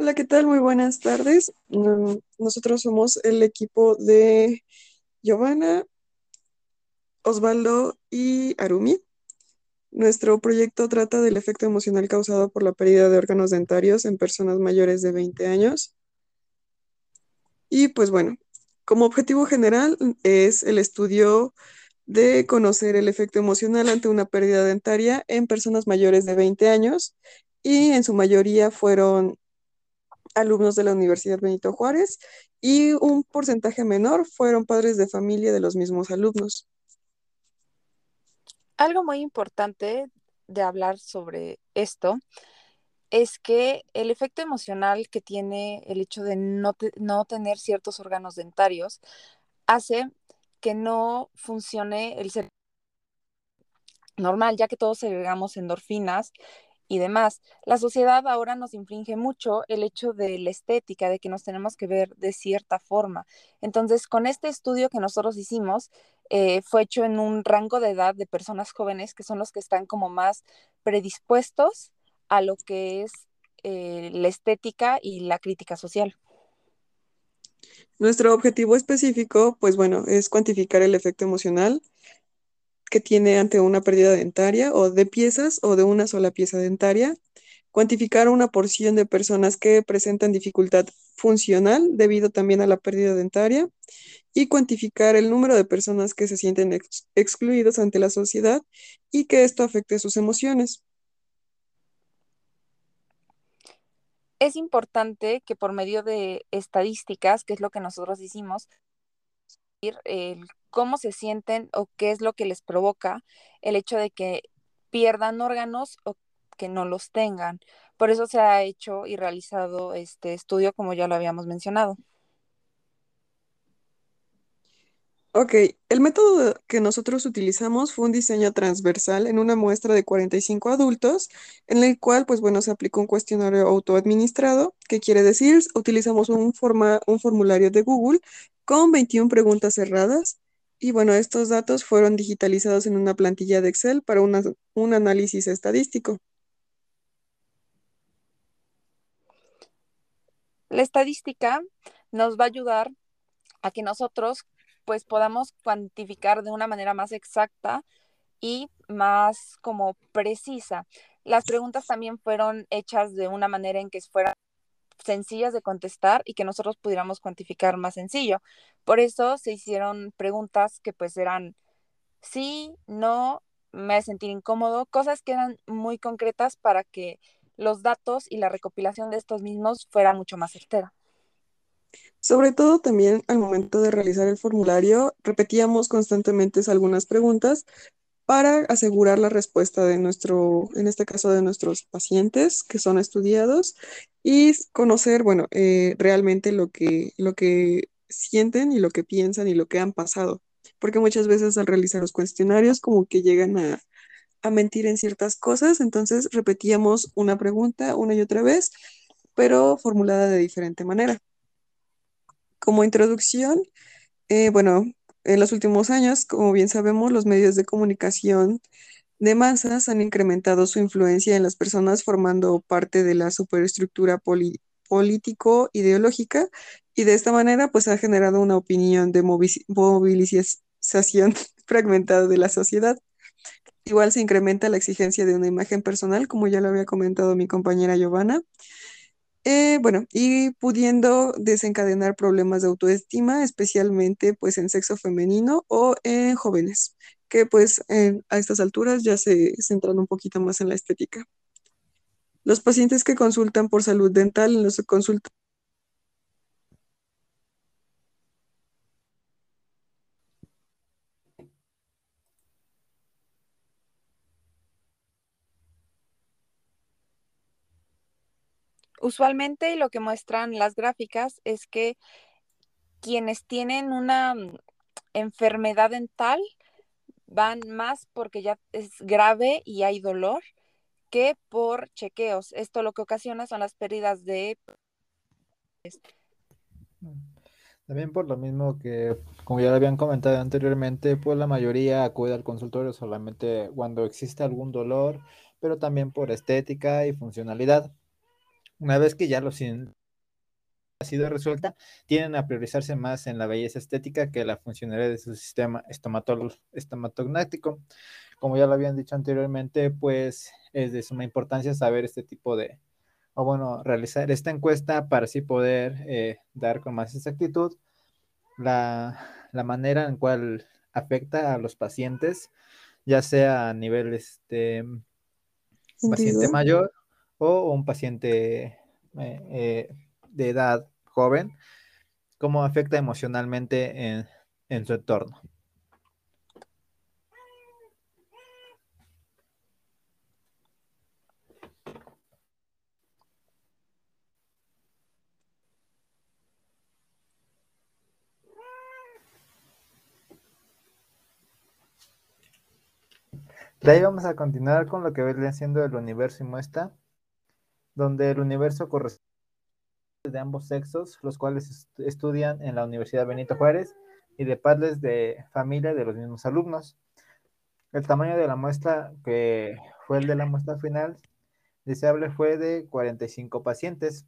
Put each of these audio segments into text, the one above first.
Hola, ¿qué tal? Muy buenas tardes. Mm, Nosotros somos el equipo de Giovanna, Osvaldo y Arumi. Nuestro proyecto trata del efecto emocional causado por la pérdida de órganos dentarios en personas mayores de 20 años. Y pues bueno, como objetivo general es el estudio de conocer el efecto emocional ante una pérdida dentaria en personas mayores de 20 años y en su mayoría fueron alumnos de la Universidad Benito Juárez y un porcentaje menor fueron padres de familia de los mismos alumnos. Algo muy importante de hablar sobre esto es que el efecto emocional que tiene el hecho de no, no tener ciertos órganos dentarios hace que no funcione el cerebro normal, ya que todos segregamos endorfinas y demás. La sociedad ahora nos infringe mucho el hecho de la estética, de que nos tenemos que ver de cierta forma. Entonces, con este estudio que nosotros hicimos, eh, fue hecho en un rango de edad de personas jóvenes que son los que están como más predispuestos a lo que es eh, la estética y la crítica social. Nuestro objetivo específico, pues bueno, es cuantificar el efecto emocional que tiene ante una pérdida dentaria o de piezas o de una sola pieza dentaria, cuantificar una porción de personas que presentan dificultad funcional debido también a la pérdida dentaria y cuantificar el número de personas que se sienten ex- excluidos ante la sociedad y que esto afecte sus emociones. Es importante que por medio de estadísticas, que es lo que nosotros hicimos, el cómo se sienten o qué es lo que les provoca el hecho de que pierdan órganos o que no los tengan. Por eso se ha hecho y realizado este estudio, como ya lo habíamos mencionado. Ok, el método que nosotros utilizamos fue un diseño transversal en una muestra de 45 adultos, en el cual, pues bueno, se aplicó un cuestionario autoadministrado, que quiere decir, utilizamos un, forma, un formulario de Google con 21 preguntas cerradas, y bueno, estos datos fueron digitalizados en una plantilla de Excel para una- un análisis estadístico. La estadística nos va a ayudar a que nosotros pues podamos cuantificar de una manera más exacta y más como precisa. Las preguntas también fueron hechas de una manera en que fueran sencillas de contestar y que nosotros pudiéramos cuantificar más sencillo. Por eso se hicieron preguntas que pues eran sí, no, me hace sentir incómodo, cosas que eran muy concretas para que los datos y la recopilación de estos mismos fuera mucho más certera. Sobre todo también al momento de realizar el formulario, repetíamos constantemente algunas preguntas para asegurar la respuesta de nuestro, en este caso de nuestros pacientes que son estudiados y conocer, bueno, eh, realmente lo que, lo que sienten y lo que piensan y lo que han pasado. Porque muchas veces al realizar los cuestionarios como que llegan a, a mentir en ciertas cosas, entonces repetíamos una pregunta una y otra vez, pero formulada de diferente manera. Como introducción, eh, bueno, en los últimos años, como bien sabemos, los medios de comunicación de masas han incrementado su influencia en las personas formando parte de la superestructura político-ideológica y de esta manera pues ha generado una opinión de movi- movilización fragmentada de la sociedad. Igual se incrementa la exigencia de una imagen personal, como ya lo había comentado mi compañera Giovanna, eh, bueno, y pudiendo desencadenar problemas de autoestima, especialmente pues en sexo femenino o en jóvenes, que pues en- a estas alturas ya se centran un poquito más en la estética. Los pacientes que consultan por salud dental en los consultas Usualmente lo que muestran las gráficas es que quienes tienen una mm, enfermedad dental van más porque ya es grave y hay dolor que por chequeos. Esto lo que ocasiona son las pérdidas de... También por lo mismo que, como ya lo habían comentado anteriormente, pues la mayoría acude al consultorio solamente cuando existe algún dolor, pero también por estética y funcionalidad. Una vez que ya los ha sido resuelta, tienden a priorizarse más en la belleza estética que la funcionalidad de su sistema estomatognático. Como ya lo habían dicho anteriormente, pues es de suma importancia saber este tipo de, o bueno, realizar esta encuesta para así poder eh, dar con más exactitud la, la manera en cual afecta a los pacientes, ya sea a nivel este, paciente mayor o un paciente eh, eh, de edad joven, cómo afecta emocionalmente en, su entorno. De ahí vamos a continuar con lo que viene siendo el universo y muestra, donde el universo corresponde de ambos sexos, los cuales estudian en la Universidad Benito Juárez y de padres de familia de los mismos alumnos. El tamaño de la muestra, que fue el de la muestra final deseable, fue de 45 pacientes.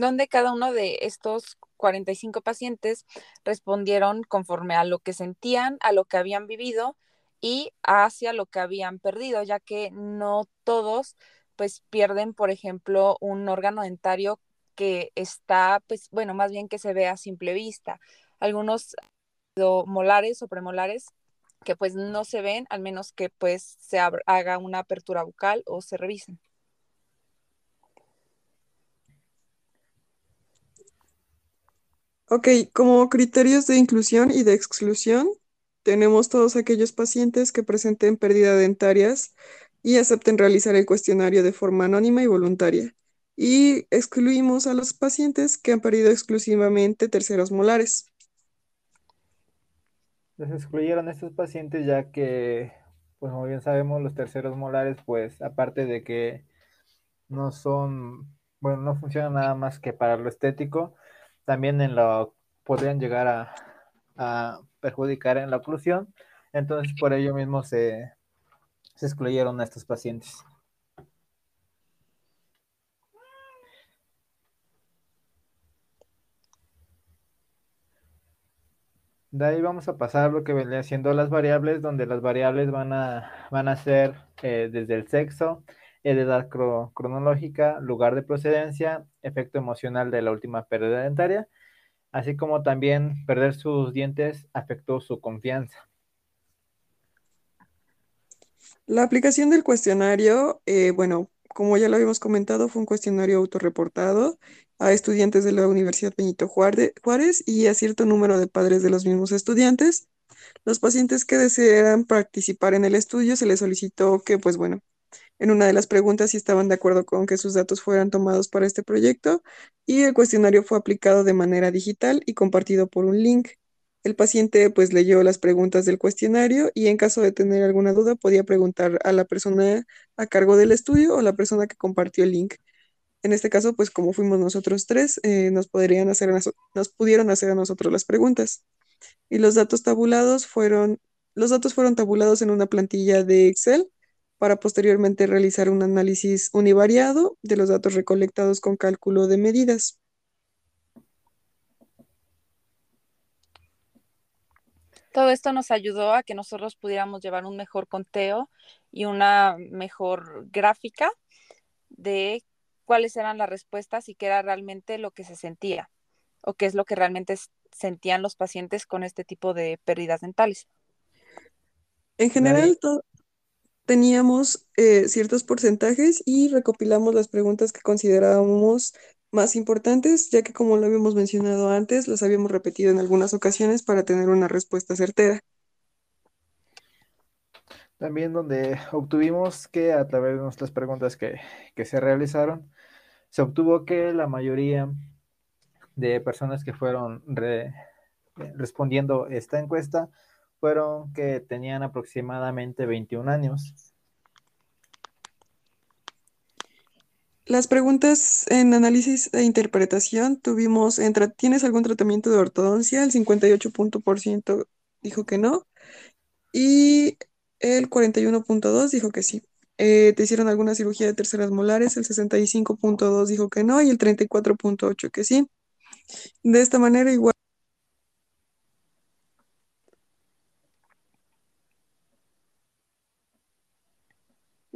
Donde cada uno de estos 45 pacientes respondieron conforme a lo que sentían, a lo que habían vivido y hacia lo que habían perdido, ya que no todos pues pierden, por ejemplo, un órgano dentario que está, pues bueno, más bien que se ve a simple vista. Algunos molares o premolares que pues no se ven, al menos que pues se haga una apertura bucal o se revisen. Ok, como criterios de inclusión y de exclusión, tenemos todos aquellos pacientes que presenten pérdida dentarias y acepten realizar el cuestionario de forma anónima y voluntaria. Y excluimos a los pacientes que han perdido exclusivamente terceros molares. Les excluyeron estos pacientes ya que, pues como bien sabemos, los terceros molares, pues aparte de que no son, bueno, no funcionan nada más que para lo estético, también en lo podrían llegar a, perjudicar en la oclusión. Entonces, por ello mismo se, excluyeron a estos pacientes. De ahí vamos a pasar lo que venía siendo las variables, donde las variables van a, van a ser eh, desde el sexo, edad cronológica, lugar de procedencia, efecto emocional de la última pérdida dentaria, así como también perder sus dientes afectó su confianza. La aplicación del cuestionario, eh, bueno, como ya lo habíamos comentado, fue un cuestionario autorreportado a estudiantes de la Universidad Benito Juárez y a cierto número de padres de los mismos estudiantes. Los pacientes que desearan participar en el estudio se les solicitó que, pues bueno, en una de las preguntas si estaban de acuerdo con que sus datos fueran tomados para este proyecto y el cuestionario fue aplicado de manera digital y compartido por un link. El paciente pues leyó las preguntas del cuestionario y en caso de tener alguna duda podía preguntar a la persona a cargo del estudio o la persona que compartió el link. En este caso, pues como fuimos nosotros tres, eh, nos, podrían hacer nos pudieron hacer a nosotros las preguntas. Y los datos tabulados fueron, los datos fueron tabulados en una plantilla de Excel para posteriormente realizar un análisis univariado de los datos recolectados con cálculo de medidas. Todo esto nos ayudó a que nosotros pudiéramos llevar un mejor conteo y una mejor gráfica de cuáles eran las respuestas y qué era realmente lo que se sentía o qué es lo que realmente sentían los pacientes con este tipo de pérdidas dentales. En general, teníamos eh, ciertos porcentajes y recopilamos las preguntas que considerábamos más importantes, ya que como lo habíamos mencionado antes, las habíamos repetido en algunas ocasiones para tener una respuesta certera. También donde obtuvimos que a través de nuestras preguntas que, se realizaron, se obtuvo que la mayoría de personas que fueron respondiendo esta encuesta fueron que tenían aproximadamente 21 años. Las preguntas en análisis e interpretación tuvimos, entre, ¿tienes algún tratamiento de ortodoncia? El 58% dijo que no y el 41.2 dijo que sí. Eh, ¿te hicieron alguna cirugía de terceras molares? El 65.2 dijo que no y el 34.8 que sí. De esta manera igual.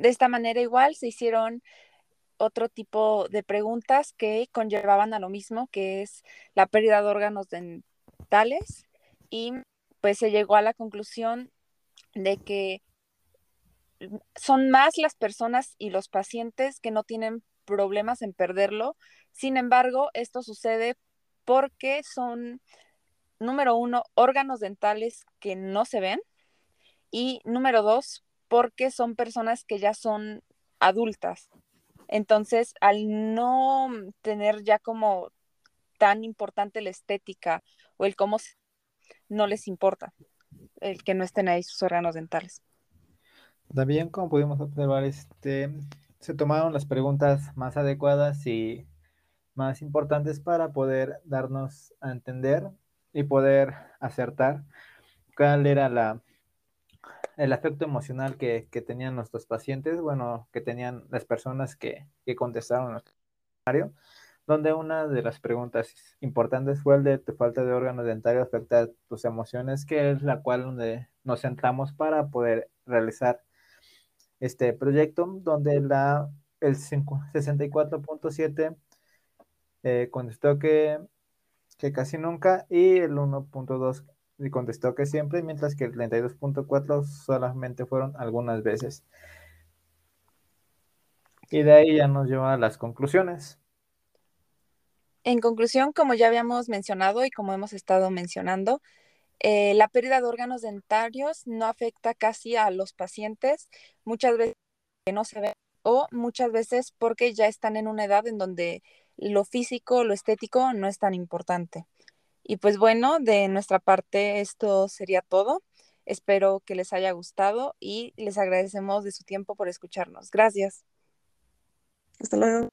De esta manera igual se hicieron otro tipo de preguntas que conllevaban a lo mismo, que es la pérdida de órganos dentales y pues se llegó a la conclusión de que son más las personas y los pacientes que no tienen problemas en perderlo. Sin embargo, esto sucede porque son, número uno, órganos dentales que no se ven y número dos, porque son personas que ya son adultas. Entonces, al no tener ya como tan importante la estética o el cómo no les importa el que no estén ahí sus órganos dentales. También, como pudimos observar, este, se tomaron las preguntas más adecuadas y más importantes para poder darnos a entender y poder acertar cuál era la, el afecto emocional que, tenían nuestros pacientes, bueno, que tenían las personas que, que contestaron nuestro comentario, donde una de las preguntas importantes fue el de tu falta de órgano dentario afecta tus emociones, que es la cual donde nos centramos para poder realizar este proyecto, donde la, el 64.7 eh, contestó que, que casi nunca y el 1.2 contestó que siempre, mientras que el 32.4 solamente fueron algunas veces. Y de ahí ya nos lleva a las conclusiones. En conclusión, como ya habíamos mencionado y como hemos estado mencionando, eh, la pérdida de órganos dentarios no afecta casi a los pacientes, muchas veces que no se ven o muchas veces porque ya están en una edad en donde lo físico, lo estético no es tan importante. Y pues bueno, de nuestra parte esto sería todo. Espero que les haya gustado y les agradecemos de su tiempo por escucharnos. Gracias. Hasta luego.